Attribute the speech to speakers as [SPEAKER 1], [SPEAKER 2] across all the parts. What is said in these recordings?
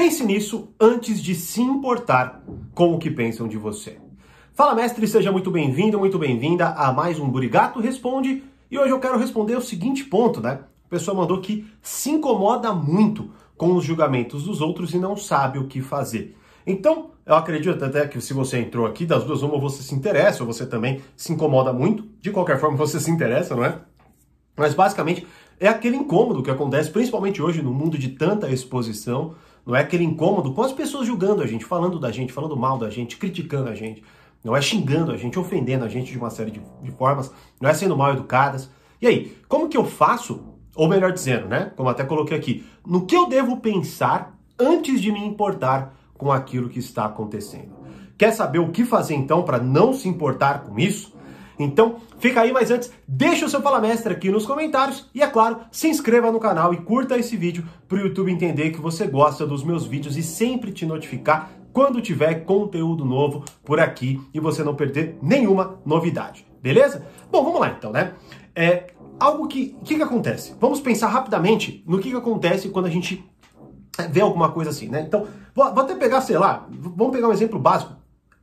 [SPEAKER 1] Pense nisso antes de se importar com o que pensam de você. Fala, mestre, seja muito bem-vindo, muito bem-vinda a mais um Burigato Responde. E hoje eu quero responder o seguinte ponto, né? A pessoa mandou que se incomoda muito com os julgamentos dos outros e não sabe o que fazer. Então, eu acredito até que se você entrou aqui, das duas, uma você se interessa, ou você também se incomoda muito. De qualquer forma, você se interessa, não é? Mas basicamente é aquele incômodo que acontece, principalmente hoje no mundo de tanta exposição, não é aquele incômodo com as pessoas julgando a gente, falando da gente, falando mal da gente, criticando a gente, não é xingando a gente, ofendendo a gente de uma série de, de formas, não é sendo mal educadas. E aí, como que eu faço, ou melhor dizendo, né, como até coloquei aqui, no que eu devo pensar antes de me importar com aquilo que está acontecendo? Quer saber o que fazer então para não se importar com isso? Então, fica aí, mas antes, deixa o seu Fala Mestre aqui nos comentários e, é claro, se inscreva no canal e curta esse vídeo para o YouTube entender que você gosta dos meus vídeos e sempre te notificar quando tiver conteúdo novo por aqui e você não perder nenhuma novidade, beleza? Bom, vamos lá então, né? É, algo que, que, que acontece? Vamos pensar rapidamente no que, que acontece quando a gente é, vê alguma coisa assim, né? Então, vou, vou até pegar, sei lá, vamos pegar um exemplo básico,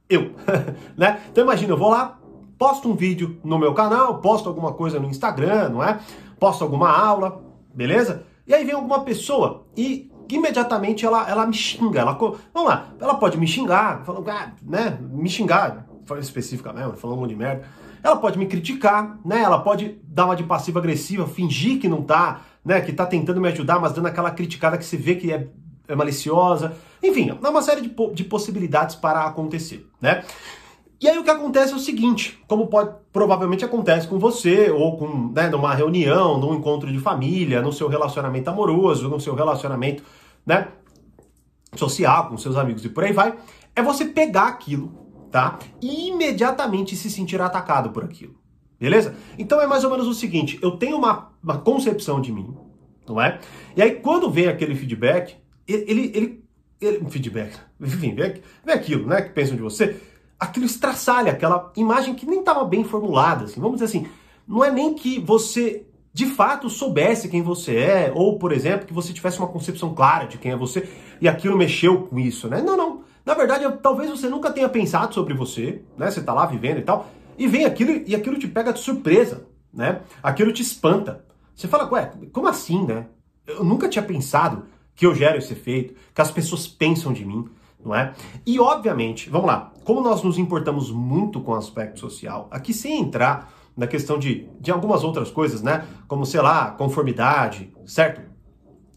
[SPEAKER 1] eu, né? Então imagina, eu vou lá, posto um vídeo no meu canal, posto alguma coisa no Instagram, não é? Posto alguma aula, beleza? E aí vem alguma pessoa e imediatamente ela, ela me xinga. Ela, vamos lá, ela pode me xingar, falando, ah, né? Me xingar, especificamente, falando um monte de merda. Ela pode me criticar, né? Ela pode dar uma de passiva agressiva, fingir que não tá, né? Que tá tentando me ajudar, mas dando aquela criticada que você vê que é, é maliciosa. Enfim, é uma série de, de possibilidades para acontecer, né? E aí o que acontece é o seguinte, como pode, provavelmente acontece com você, ou com né, numa reunião, num encontro de família, no seu relacionamento amoroso, no seu relacionamento né, social, com seus amigos e por aí vai, é você pegar aquilo, tá? E imediatamente se sentir atacado por aquilo. Beleza? Então é mais ou menos o seguinte, eu tenho uma, uma concepção de mim, não é? E aí quando vem aquele feedback, ele, ele, ele feedback, enfim, vem, vem aquilo, né, que pensam de você, aquilo estraçalha, aquela imagem que nem estava bem formulada, assim. Vamos dizer assim, não é nem que você de fato soubesse quem você é, ou, por exemplo, que você tivesse uma concepção clara de quem é você e aquilo mexeu com isso, né? Não, não. Na verdade, talvez você nunca tenha pensado sobre você, né? Você tá lá vivendo e tal, e vem aquilo e aquilo te pega de surpresa, né? Aquilo te espanta. Você fala, ué, como assim, né? Eu nunca tinha pensado que eu gero esse efeito, que as pessoas pensam de mim não é? E obviamente, vamos lá, como nós nos importamos muito com o aspecto social, aqui sem entrar na questão de, de algumas outras coisas, né? Como, sei lá, conformidade, certo?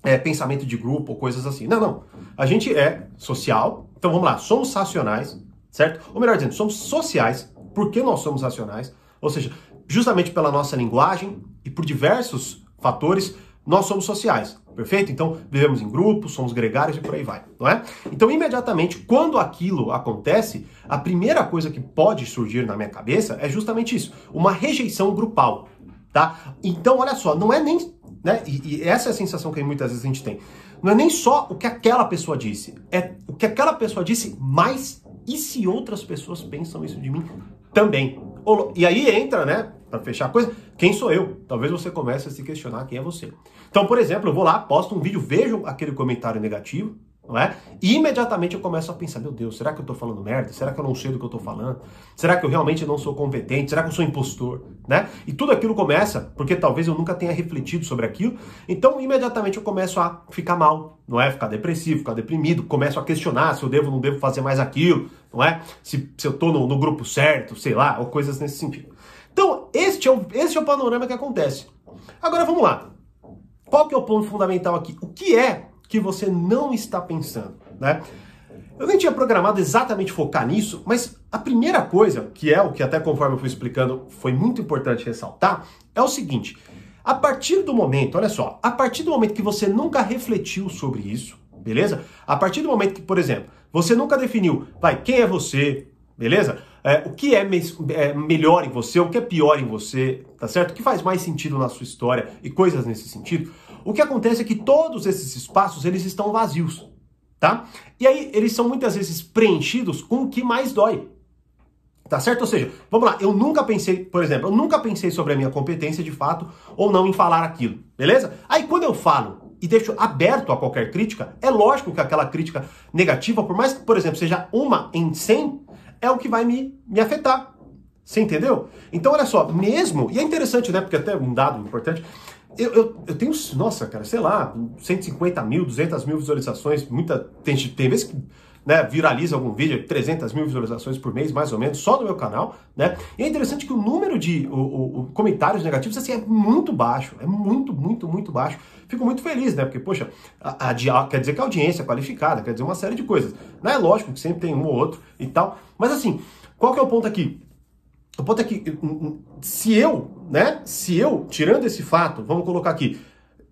[SPEAKER 1] É, pensamento de grupo, coisas assim. Não, não. A gente é social, então vamos lá, somos racionais, certo? Ou melhor dizendo, somos sociais, porque nós somos racionais, ou seja, justamente pela nossa linguagem e por diversos fatores, nós somos sociais. Perfeito? Então, vivemos em grupos, somos gregários e por aí vai, não é? Então, imediatamente, quando aquilo acontece, a primeira coisa que pode surgir na minha cabeça é justamente isso, uma rejeição grupal, tá? Então, olha só, não é nem, né, e, e essa é a sensação que muitas vezes a gente tem, não é nem só o que aquela pessoa disse, é o que aquela pessoa disse, mas e se outras pessoas pensam isso de mim também? E aí entra, né, para fechar a coisa, quem sou eu? Talvez você comece a se questionar quem é você. Então, por exemplo, eu vou lá, posto um vídeo, vejo aquele comentário negativo, não é? E imediatamente eu começo a pensar, meu Deus, será que eu tô falando merda? Será que eu não sei do que eu tô falando? Será que eu realmente não sou competente? Será que eu sou impostor? Né? E tudo aquilo começa, porque talvez eu nunca tenha refletido sobre aquilo, então imediatamente eu começo a ficar mal, não é? Ficar depressivo, ficar deprimido, começo a questionar se eu devo ou não devo fazer mais aquilo, não é? Se, se eu tô no, no grupo certo, sei lá, ou coisas nesse sentido. Então, este é, o, este é o panorama que acontece. Agora vamos lá. Qual que é o ponto fundamental aqui? O que é que você não está pensando, né? Eu nem tinha programado exatamente focar nisso, mas a primeira coisa, que é o que até conforme eu fui explicando foi muito importante ressaltar, é o seguinte: a partir do momento, olha só, a partir do momento que você nunca refletiu sobre isso, beleza? A partir do momento que, por exemplo, você nunca definiu, vai, quem é você, beleza? É, o que é, me é, melhor em você, o que é pior em você, tá certo? O que faz mais sentido na sua história e coisas nesse sentido. O que acontece é que todos esses espaços, eles estão vazios, tá? E aí eles são muitas vezes preenchidos com o que mais dói. Tá certo? Ou seja, vamos lá, eu nunca pensei, por exemplo, eu nunca pensei sobre a minha competência de fato ou não em falar aquilo, beleza? Aí quando eu falo e deixo aberto a qualquer crítica, é lógico que aquela crítica negativa, por mais que, por exemplo, seja uma em 100, é o que vai me, me afetar. Você entendeu? Então, olha só, mesmo, e é interessante, né? Porque até um dado importante, eu, eu, eu, tenho, nossa, cara, sei lá, 150 mil, 200 mil visualizações, muita, tem, tem vezes que né, viraliza algum vídeo, 300 mil visualizações por mês, mais ou menos, só no meu canal, né? E é interessante que o número de o, o, o comentários negativos, assim, é muito baixo, é muito, muito, muito baixo. Fico muito feliz, né? Porque, poxa, a, a, quer dizer que a audiência é qualificada, quer dizer uma série de coisas. Não é lógico que sempre tem um ou outro e tal, mas assim, qual que é o ponto aqui? O ponto é que se eu, né, se eu, tirando esse fato, vamos colocar aqui,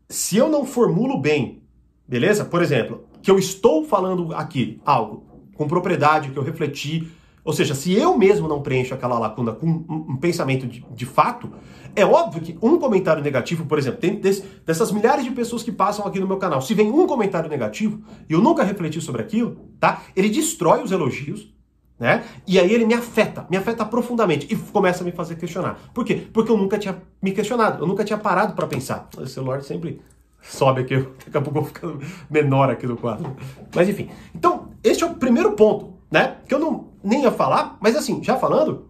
[SPEAKER 1] se eu não formulo bem, beleza? Por exemplo, que eu estou falando aqui algo com propriedade, que eu refleti, ou seja, se eu mesmo não preencho aquela lacuna com um, pensamento de, de, fato, é óbvio que um comentário negativo, por exemplo, tem desse, dessas milhares de pessoas que passam aqui no meu canal, se vem um comentário negativo e eu nunca refleti sobre aquilo, tá? Ele destrói os elogios, né? E aí ele me afeta, me afeta profundamente e começa a me fazer questionar. Por quê? Porque eu nunca tinha me questionado, eu nunca tinha parado para pensar. O celular sempre sobe aqui, daqui a pouco eu vou ficando menor aqui no quadro. Mas enfim. Então, este é o primeiro ponto, né? Que eu não nem ia falar, mas assim, já falando,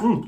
[SPEAKER 1] hum,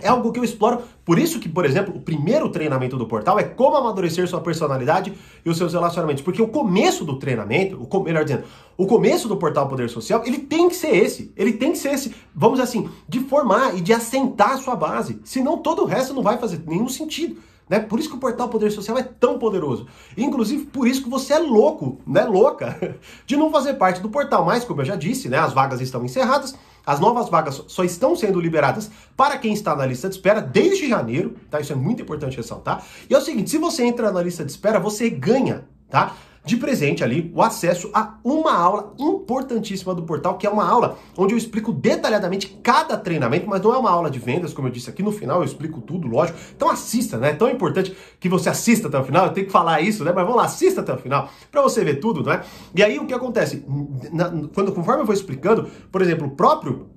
[SPEAKER 1] é algo que eu exploro. Por isso que, por exemplo, o primeiro treinamento do portal é como amadurecer sua personalidade e os seus relacionamentos. Porque o começo do treinamento, o, melhor dizendo, o começo do portal Poder Social, ele tem que ser esse. Ele tem que ser esse, vamos assim, de formar e de assentar a sua base. Senão todo o resto não vai fazer nenhum sentido. Né? Por isso que o portal Poder Social é tão poderoso. Inclusive, por isso que você é louco, né? Louca, de não fazer parte do portal. Mas, como eu já disse, né? As vagas estão encerradas. As novas vagas só estão sendo liberadas para quem está na lista de espera desde janeiro, tá? Isso é muito importante ressaltar. E é o seguinte, se você entra na lista de espera, você ganha, tá? De presente ali o acesso a uma aula importantíssima do portal, que é uma aula onde eu explico detalhadamente cada treinamento, mas não é uma aula de vendas, como eu disse aqui no final, eu explico tudo, lógico. Então assista, né? É tão importante que você assista até o final, eu tenho que falar isso, né? Mas vamos lá, assista até o final, para você ver tudo, né? E aí o que acontece? Na, quando, conforme eu vou explicando, por exemplo, o próprio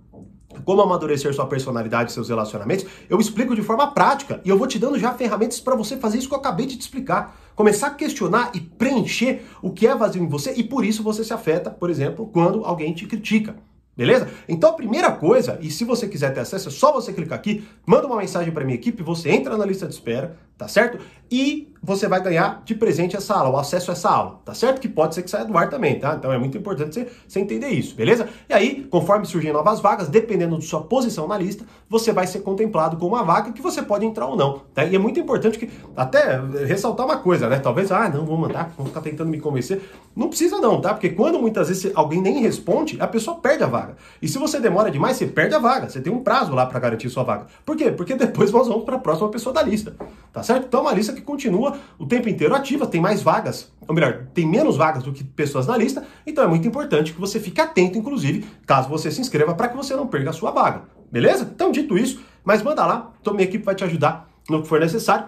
[SPEAKER 1] como amadurecer sua personalidade e seus relacionamentos, eu explico de forma prática e eu vou te dando já ferramentas para você fazer isso que eu acabei de te explicar. Começar a questionar e preencher o que é vazio em você e por isso você se afeta, por exemplo, quando alguém te critica. Beleza? Então a primeira coisa, e se você quiser ter acesso, é só você clicar aqui, manda uma mensagem para minha equipe, você entra na lista de espera, tá certo? E você vai ganhar de presente essa aula, o acesso a essa aula, tá certo? Que pode ser que saia do ar também, tá? Então é muito importante você, você entender isso, beleza? E aí, conforme surgem novas vagas, dependendo de sua posição na lista, você vai ser contemplado com uma vaga que você pode entrar ou não, tá? E é muito importante que, até ressaltar uma coisa, né? Talvez, ah, não, vou mandar, vou ficar tentando me convencer. Não precisa não, tá? Porque quando muitas vezes alguém nem responde, a pessoa perde a vaga. E se você demora demais, você perde a vaga. Você tem um prazo lá para garantir sua vaga. Por quê? Porque depois nós vamos para a próxima pessoa da lista, tá certo? Então é uma lista que continua o tempo inteiro ativa, tem mais vagas, ou melhor, tem menos vagas do que pessoas na lista, então é muito importante que você fique atento, inclusive, caso você se inscreva, para que você não perca a sua vaga. Beleza? Então, dito isso, mas manda lá, então minha equipe vai te ajudar no que for necessário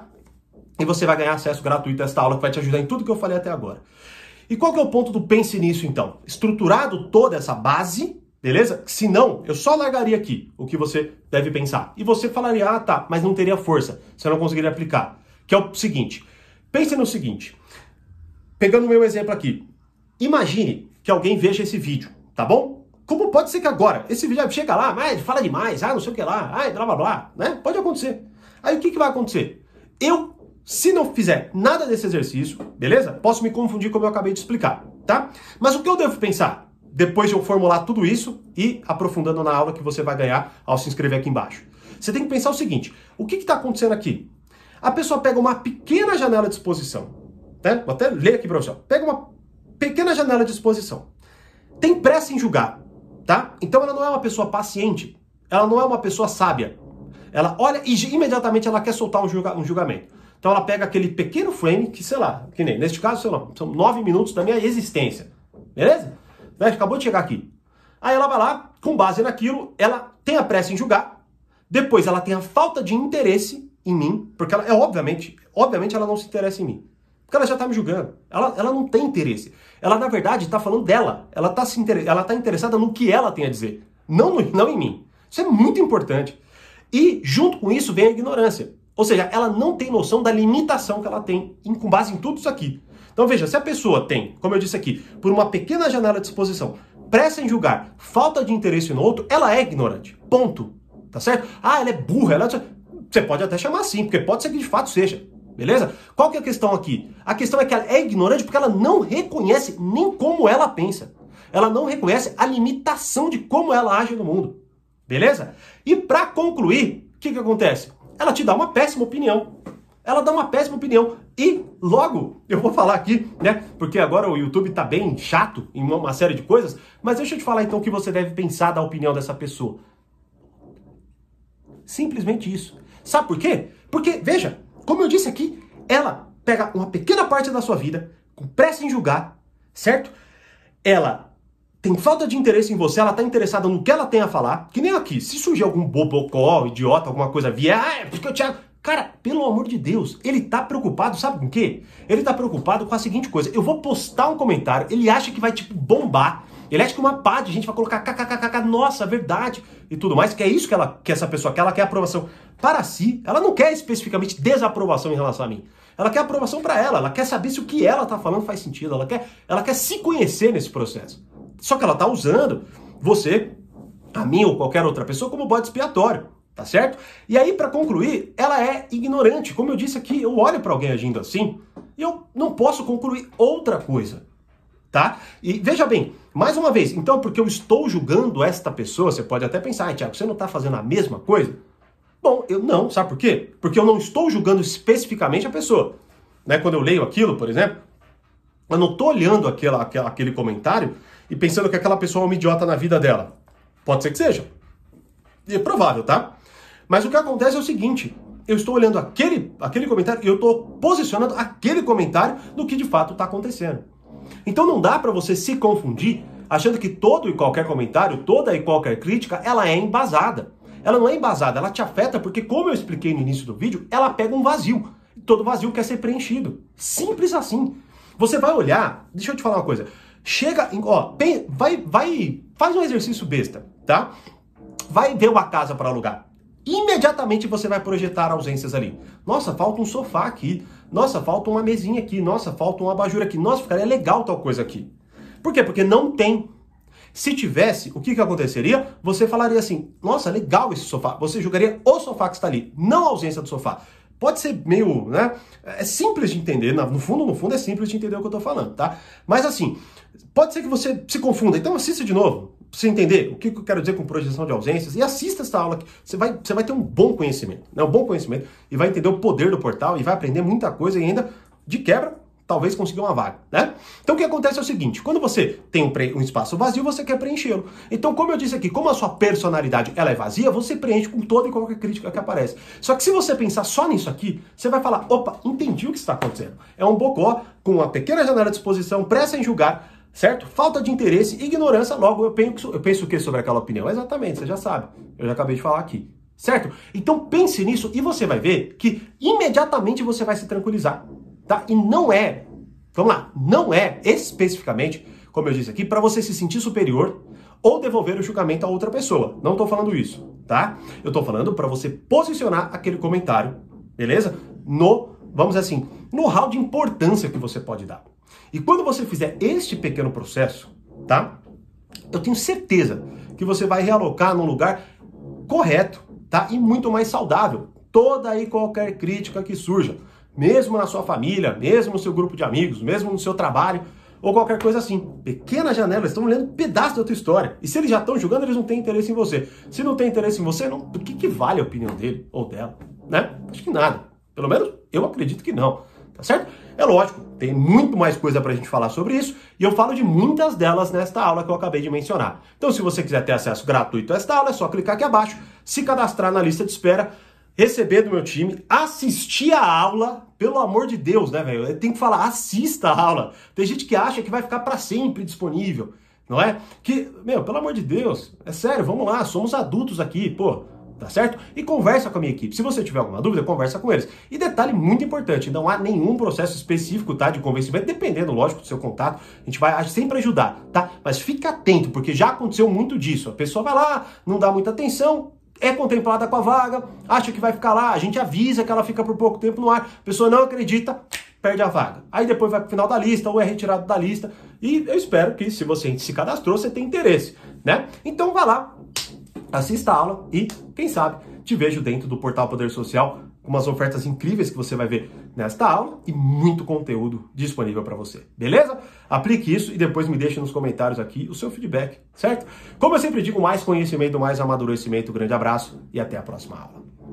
[SPEAKER 1] e você vai ganhar acesso gratuito a esta aula que vai te ajudar em tudo que eu falei até agora. E qual que é o ponto do pense nisso então? Estruturado toda essa base, beleza? Se não, eu só largaria aqui o que você deve pensar. E você falaria, ah tá, mas não teria força, você não conseguiria aplicar. Que é o seguinte, Pense no seguinte, pegando o meu exemplo aqui, imagine que alguém veja esse vídeo, tá bom? Como pode ser que agora, esse vídeo chega lá, mas fala demais, ah, não sei o que lá, ah, blá blá blá, né? Pode acontecer. Aí o que, que vai acontecer? Eu, se não fizer nada desse exercício, beleza? Posso me confundir como eu acabei de explicar, tá? Mas o que eu devo pensar? Depois de eu formular tudo isso e aprofundando na aula que você vai ganhar ao se inscrever aqui embaixo. Você tem que pensar o seguinte: o que está acontecendo aqui? a pessoa pega uma pequena janela de exposição. Né? Vou até ler aqui para você. Pega uma pequena janela de exposição. Tem pressa em julgar, tá? Então ela não é uma pessoa paciente. Ela não é uma pessoa sábia. Ela olha e imediatamente ela quer soltar um, julga, um julgamento. Então ela pega aquele pequeno frame, que sei lá, que nem, neste caso, sei lá, são nove minutos da minha existência. Beleza? Né? Acabou de chegar aqui. Aí ela vai lá, com base naquilo, ela tem a pressa em julgar. Depois ela tem a falta de interesse em mim, porque ela é obviamente, obviamente ela não se interessa em mim. Porque ela já está me julgando. Ela, ela não tem interesse. Ela, na verdade, está falando dela. Ela está inter... ela tá interessada no que ela tem a dizer, não, no, não em mim. Isso é muito importante. E, junto com isso, vem a ignorância. Ou seja, ela não tem noção da limitação que ela tem com base em tudo isso aqui. Então veja, se a pessoa tem, como eu disse aqui, por uma pequena janela de exposição, pressa em julgar, falta de interesse no outro, ela é ignorante. Ponto. Tá certo? Ah, ela é burra, ela... É você pode até chamar assim, porque pode ser que de fato seja. Beleza? Qual que é a questão aqui? A questão é que ela é ignorante porque ela não reconhece nem como ela pensa. Ela não reconhece a limitação de como ela age no mundo. Beleza? E para concluir, o que, que acontece? Ela te dá uma péssima opinião. Ela dá uma péssima opinião. E logo, eu vou falar aqui, né? Porque agora o YouTube tá bem chato em uma série de coisas. Mas deixa eu te falar então o que você deve pensar da opinião dessa pessoa. Simplesmente isso. Sabe por quê? Porque, veja, como eu disse aqui, ela pega uma pequena parte da sua vida, com pressa em julgar, certo? Ela tem falta de interesse em você, ela tá interessada no que ela tem a falar, que nem aqui, se surgir algum bobocó, idiota, alguma coisa vier, ah, é porque eu tinha... Cara, pelo amor de Deus, ele tá preocupado, sabe com o quê? Ele tá preocupado com a seguinte coisa, eu vou postar um comentário, ele acha que vai, tipo, bombar, ele acha que uma pá de gente vai colocar kkkk, nossa, verdade, e tudo mais, que é isso que, ela, que essa pessoa quer, ela quer aprovação para si, ela não quer especificamente desaprovação em relação a mim. Ela quer aprovação para ela, ela quer saber se o que ela está falando faz sentido, ela quer, ela quer se conhecer nesse processo. Só que ela está usando você, a mim ou qualquer outra pessoa como bode expiatório, tá certo? E aí, para concluir, ela é ignorante. Como eu disse aqui, eu olho para alguém agindo assim e eu não posso concluir outra coisa, tá? E veja bem, mais uma vez, então, porque eu estou julgando esta pessoa, você pode até pensar, ah, Tiago, você não está fazendo a mesma coisa? Bom, eu não, sabe por quê? Porque eu não estou julgando especificamente a pessoa. Né? Quando eu leio aquilo, por exemplo, eu não estou olhando aquela, aquela, aquele comentário e pensando que aquela pessoa é uma idiota na vida dela. Pode ser que seja. E é provável, tá? Mas o que acontece é o seguinte: eu estou olhando aquele, aquele comentário e eu estou posicionando aquele comentário no que de fato está acontecendo. Então não dá para você se confundir achando que todo e qualquer comentário, toda e qualquer crítica, ela é embasada ela não é embasada, ela te afeta porque, como eu expliquei no início do vídeo, ela pega um vazio. Todo vazio quer ser preenchido. Simples assim. Você vai olhar, deixa eu te falar uma coisa. Chega, ó, vai, vai, faz um exercício besta, tá? Vai ver uma casa para alugar. Imediatamente você vai projetar ausências ali. Nossa, falta um sofá aqui. Nossa, falta uma mesinha aqui. Nossa, falta um abajur aqui. Nossa, ficaria legal tal coisa aqui. Por quê? Porque não tem. Se tivesse, o que, que aconteceria? Você falaria assim: nossa, legal esse sofá. Você julgaria o sofá que está ali, não a ausência do sofá. Pode ser meio, né? É simples de entender, no fundo, no fundo é simples de entender o que eu estou falando, tá? Mas assim, pode ser que você se confunda. Então assista de novo, você entender o que eu quero dizer com projeção de ausências e assista essa aula. Você vai, você vai ter um bom conhecimento, né? Um bom conhecimento e vai entender o poder do portal e vai aprender muita coisa e ainda de quebra talvez conseguir uma vaga, né? Então o que acontece é o seguinte, quando você tem um, um espaço vazio, você quer preenchê-lo. Então, como eu disse aqui, como a sua personalidade ela é vazia, você preenche com toda e qualquer crítica que aparece. Só que se você pensar só nisso aqui, você vai falar, opa, entendi o que está acontecendo. É um bocó com uma pequena janela de exposição, pressa em julgar, certo? Falta de interesse, ignorância, logo eu penso, eu penso o que sobre aquela opinião? Exatamente, você já sabe. Eu já acabei de falar aqui. Certo? Então pense nisso e você vai ver que imediatamente você vai se tranquilizar tá? E não é, vamos lá, não é especificamente, como eu disse aqui, para você se sentir superior ou devolver o julgamento a outra pessoa. Não estou falando isso, tá? Eu estou falando para você posicionar aquele comentário, beleza? No, vamos dizer assim, no hall de importância que você pode dar. E quando você fizer este pequeno processo, tá? Eu tenho certeza que você vai realocar num lugar correto, tá? E muito mais saudável. Toda e qualquer crítica que surja mesmo na sua família, mesmo no seu grupo de amigos, mesmo no seu trabalho, ou qualquer coisa assim. Pequenas janelas estão lendo um pedaço da tua história. E se eles já estão julgando, eles não têm interesse em você. Se não tem interesse em você, não, o que, que vale a opinião dele ou dela? Né? Acho que nada. Pelo menos eu acredito que não. Tá certo? É lógico, tem muito mais coisa pra gente falar sobre isso e eu falo de muitas delas nesta aula que eu acabei de mencionar. Então, se você quiser ter acesso gratuito a esta aula, é só clicar aqui abaixo, se cadastrar na lista de espera receber do meu time, assistir a aula, pelo amor de Deus, né, velho? Tem que falar, assista a aula. Tem gente que acha que vai ficar para sempre disponível, não é? Que, meu, pelo amor de Deus, é sério, vamos lá, somos adultos aqui, pô, tá certo? E conversa com a minha equipe. Se você tiver alguma dúvida, conversa com eles. E detalhe muito importante, não há nenhum processo específico, tá, de convencimento, dependendo, lógico, do seu contato, a gente vai sempre ajudar, tá? Mas fica atento, porque já aconteceu muito disso. A pessoa vai lá, não dá muita atenção, é contemplada com a vaga, acha que vai ficar lá, a gente avisa que ela fica por pouco tempo no ar, a pessoa não acredita, perde a vaga. Aí depois vai para o final da lista ou é retirado da lista. E eu espero que, se você se cadastrou, você tem interesse, né? Então vá lá, assista a aula e, quem sabe, te vejo dentro do Portal Poder Social com umas ofertas incríveis que você vai ver nesta aula e muito conteúdo disponível para você. Beleza? Aplique isso e depois me deixe nos comentários aqui o seu feedback, certo? Como eu sempre digo, mais conhecimento, mais amadurecimento. Grande abraço e até a próxima aula.